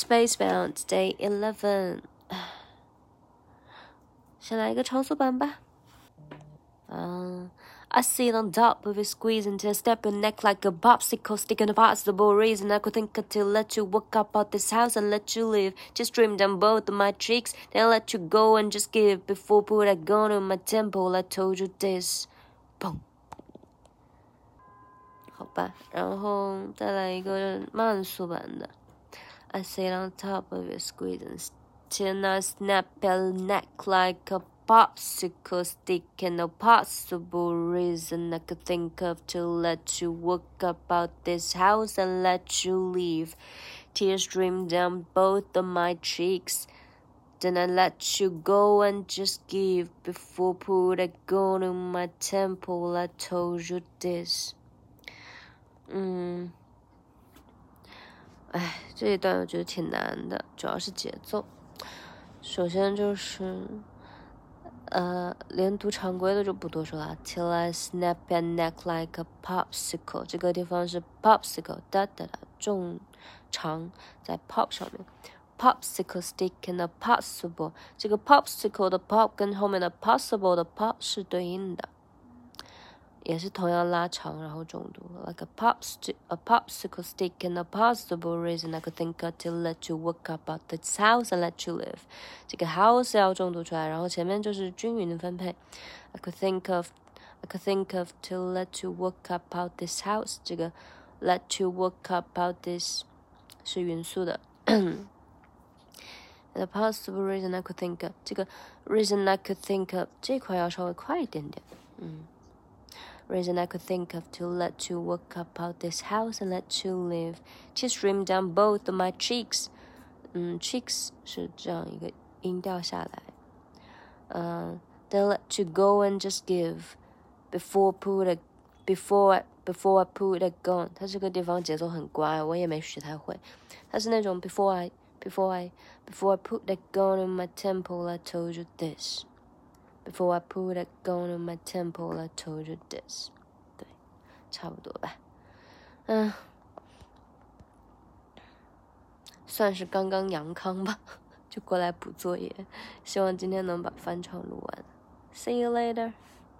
Spacebound Day Eleven，先来一个超速版吧。嗯。I sit on top of it, squeeze until step your neck like a popsicle, sticking a possible reason I could think of to let you walk up out this house and let you live. Just dream down both of my cheeks, then let you go and just give. Before put a gun on my temple, I told you this. Boom. 好吧，然后再来一个慢速版的。 I sit on top of your squeeze until I snap your neck like a popsicle stick and no possible reason I could think of to let you walk about this house and let you leave. Tears streamed down both of my cheeks. Then I let you go and just give before put a gun in my temple. I told you this. 嗯，哎，mm. 这一段我觉得挺难的，主要是节奏。首先就是呃，连读常规的就不多说了。Till I snap your neck like a popsicle，这个地方是 popsicle，哒哒哒，重长在 pop 上面。Popsicle stick and a possible，这个 popsicle 的 pop 跟后面的 possible 的 pop 是对应的。也是同样拉长，然后重读，like a pop stick, a popsicle stick, and a possible reason I could think of to let you work about this house and let you live。这个 house 要重读出来，然后前面就是均匀的分配。I could think of, I could think of to let you work about this house。这个 let you work about this 是匀速的。And a possible reason I could think of，这个 reason I could think of 这块要稍微快一点点，嗯。 reason I could think of to let you walk about this house and let you live. Tears streamed down both of my cheeks. 嗯，cheeks 是这样一个音调下来。嗯、uh,，Then let you go and just give before put a before before I put a gun。它这个地方节奏很乖，我也没学太会。它是那种 before I before I before I put a gun in my temple I told you this。 Before I put a gun on my temple, I told you this。对，差不多吧。嗯，算是刚刚阳康吧，就过来补作业。希望今天能把翻唱录完。See you later.